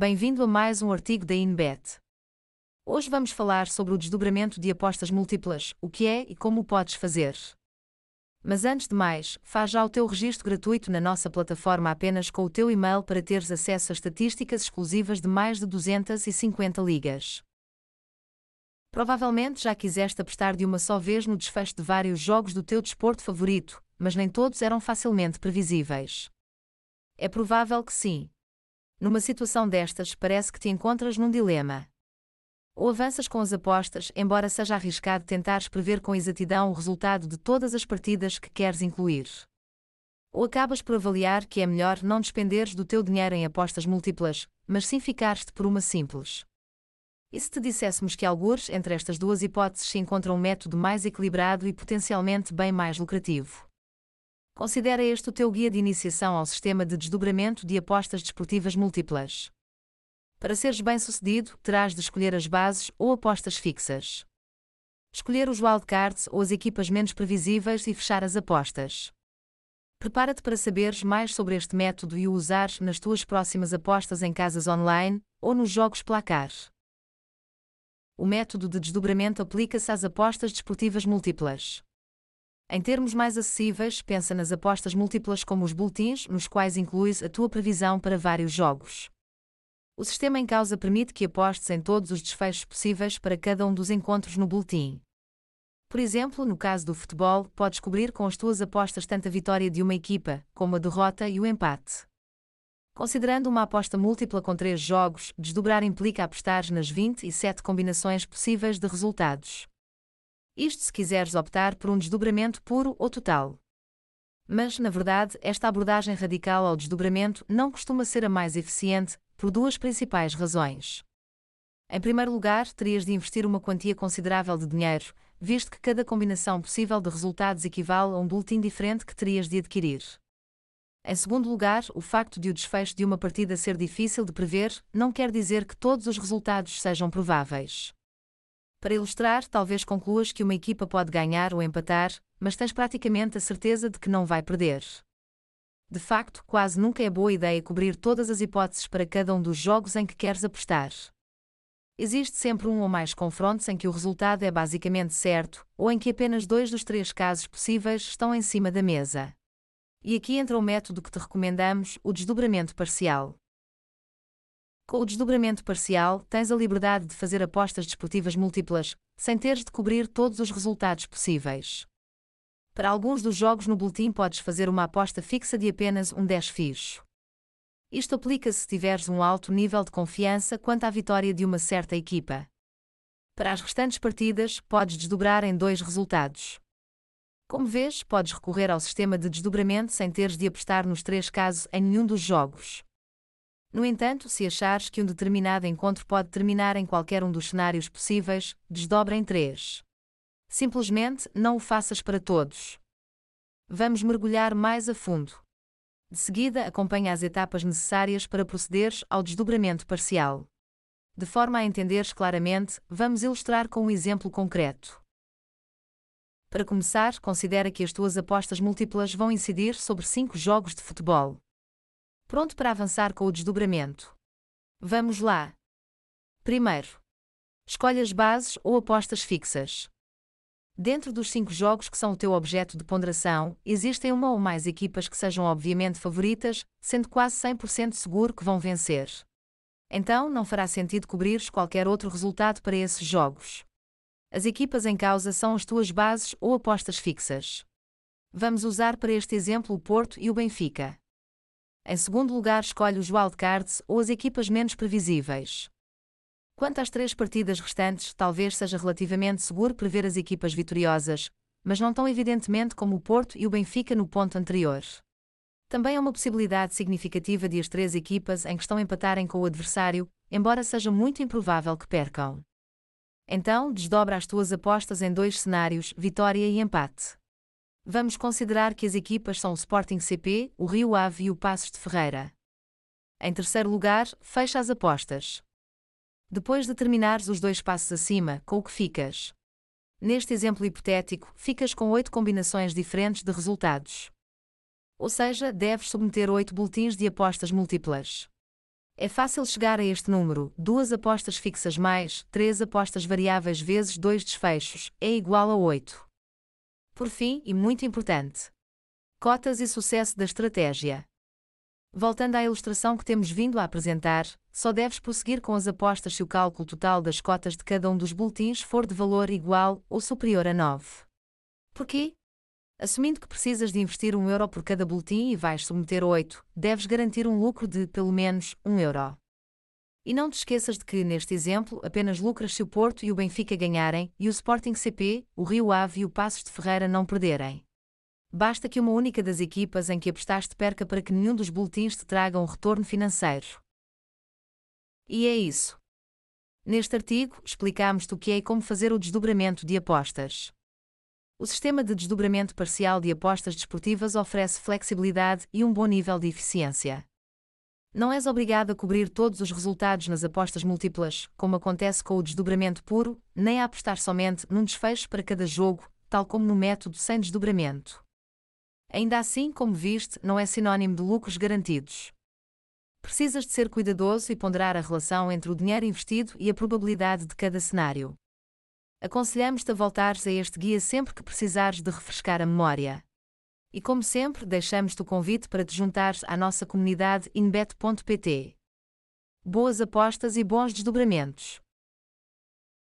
Bem-vindo a mais um artigo da InBet. Hoje vamos falar sobre o desdobramento de apostas múltiplas, o que é e como o podes fazer. Mas antes de mais, faz já o teu registro gratuito na nossa plataforma apenas com o teu e-mail para teres acesso a estatísticas exclusivas de mais de 250 ligas. Provavelmente já quiseste apostar de uma só vez no desfecho de vários jogos do teu desporto favorito, mas nem todos eram facilmente previsíveis. É provável que sim. Numa situação destas, parece que te encontras num dilema. Ou avanças com as apostas, embora seja arriscado tentares prever com exatidão o resultado de todas as partidas que queres incluir. Ou acabas por avaliar que é melhor não despenderes do teu dinheiro em apostas múltiplas, mas sim ficares-te por uma simples. E se te disséssemos que algures entre estas duas hipóteses se encontra um método mais equilibrado e potencialmente bem mais lucrativo? Considera este o teu guia de iniciação ao sistema de desdobramento de apostas desportivas múltiplas. Para seres bem-sucedido, terás de escolher as bases ou apostas fixas. Escolher os wildcards ou as equipas menos previsíveis e fechar as apostas. Prepara-te para saberes mais sobre este método e o usar nas tuas próximas apostas em casas online ou nos jogos placar. O método de desdobramento aplica-se às apostas desportivas múltiplas. Em termos mais acessíveis, pensa nas apostas múltiplas como os boletins, nos quais incluis a tua previsão para vários jogos. O sistema em causa permite que apostes em todos os desfechos possíveis para cada um dos encontros no boletim. Por exemplo, no caso do futebol, podes cobrir com as tuas apostas tanto a vitória de uma equipa, como a derrota e o empate. Considerando uma aposta múltipla com três jogos, desdobrar implica apostar nas 27 combinações possíveis de resultados. Isto se quiseres optar por um desdobramento puro ou total. Mas, na verdade, esta abordagem radical ao desdobramento não costuma ser a mais eficiente, por duas principais razões. Em primeiro lugar, terias de investir uma quantia considerável de dinheiro, visto que cada combinação possível de resultados equivale a um boletim diferente que terias de adquirir. Em segundo lugar, o facto de o desfecho de uma partida ser difícil de prever não quer dizer que todos os resultados sejam prováveis. Para ilustrar, talvez concluas que uma equipa pode ganhar ou empatar, mas tens praticamente a certeza de que não vai perder. De facto, quase nunca é boa ideia cobrir todas as hipóteses para cada um dos jogos em que queres apostar. Existe sempre um ou mais confrontos em que o resultado é basicamente certo, ou em que apenas dois dos três casos possíveis estão em cima da mesa. E aqui entra o método que te recomendamos, o desdobramento parcial. Com o desdobramento parcial, tens a liberdade de fazer apostas desportivas múltiplas, sem teres de cobrir todos os resultados possíveis. Para alguns dos jogos no boletim podes fazer uma aposta fixa de apenas um 10 fixo. Isto aplica-se se tiveres um alto nível de confiança quanto à vitória de uma certa equipa. Para as restantes partidas, podes desdobrar em dois resultados. Como vês, podes recorrer ao sistema de desdobramento sem teres de apostar nos três casos em nenhum dos jogos. No entanto, se achares que um determinado encontro pode terminar em qualquer um dos cenários possíveis, desdobra em três. Simplesmente não o faças para todos. Vamos mergulhar mais a fundo. De seguida, acompanha as etapas necessárias para procederes ao desdobramento parcial. De forma a entenderes claramente, vamos ilustrar com um exemplo concreto. Para começar, considera que as tuas apostas múltiplas vão incidir sobre cinco jogos de futebol. Pronto para avançar com o desdobramento. Vamos lá. Primeiro, escolhe as bases ou apostas fixas. Dentro dos cinco jogos que são o teu objeto de ponderação, existem uma ou mais equipas que sejam obviamente favoritas, sendo quase 100% seguro que vão vencer. Então, não fará sentido cobrires qualquer outro resultado para esses jogos. As equipas em causa são as tuas bases ou apostas fixas. Vamos usar para este exemplo o Porto e o Benfica. Em segundo lugar, escolhe os wildcards ou as equipas menos previsíveis. Quanto às três partidas restantes, talvez seja relativamente seguro prever as equipas vitoriosas, mas não tão evidentemente como o Porto e o Benfica no ponto anterior. Também há uma possibilidade significativa de as três equipas em questão empatarem com o adversário, embora seja muito improvável que percam. Então, desdobra as tuas apostas em dois cenários, vitória e empate. Vamos considerar que as equipas são o Sporting CP, o Rio Ave e o Passos de Ferreira. Em terceiro lugar, fecha as apostas. Depois de terminares os dois passos acima, com o que ficas? Neste exemplo hipotético, ficas com oito combinações diferentes de resultados. Ou seja, deves submeter oito boletins de apostas múltiplas. É fácil chegar a este número: duas apostas fixas mais três apostas variáveis vezes dois desfechos é igual a 8. Por fim, e muito importante, cotas e sucesso da estratégia. Voltando à ilustração que temos vindo a apresentar, só deves prosseguir com as apostas se o cálculo total das cotas de cada um dos boletins for de valor igual ou superior a 9. Porquê? Assumindo que precisas de investir um euro por cada boletim e vais submeter 8, deves garantir um lucro de, pelo menos, 1 euro. E não te esqueças de que, neste exemplo, apenas lucras se o Porto e o Benfica ganharem, e o Sporting CP, o Rio Ave e o Passos de Ferreira não perderem. Basta que uma única das equipas em que apostaste perca para que nenhum dos boletins te traga um retorno financeiro. E é isso. Neste artigo, explicamos-te o que é e como fazer o desdobramento de apostas. O sistema de desdobramento parcial de apostas desportivas oferece flexibilidade e um bom nível de eficiência. Não és obrigado a cobrir todos os resultados nas apostas múltiplas, como acontece com o desdobramento puro, nem a apostar somente num desfecho para cada jogo, tal como no método sem desdobramento. Ainda assim, como viste, não é sinônimo de lucros garantidos. Precisas de ser cuidadoso e ponderar a relação entre o dinheiro investido e a probabilidade de cada cenário. Aconselhamos-te a voltares a este guia sempre que precisares de refrescar a memória. E como sempre, deixamos-te o convite para te juntares à nossa comunidade inbet.pt. Boas apostas e bons desdobramentos!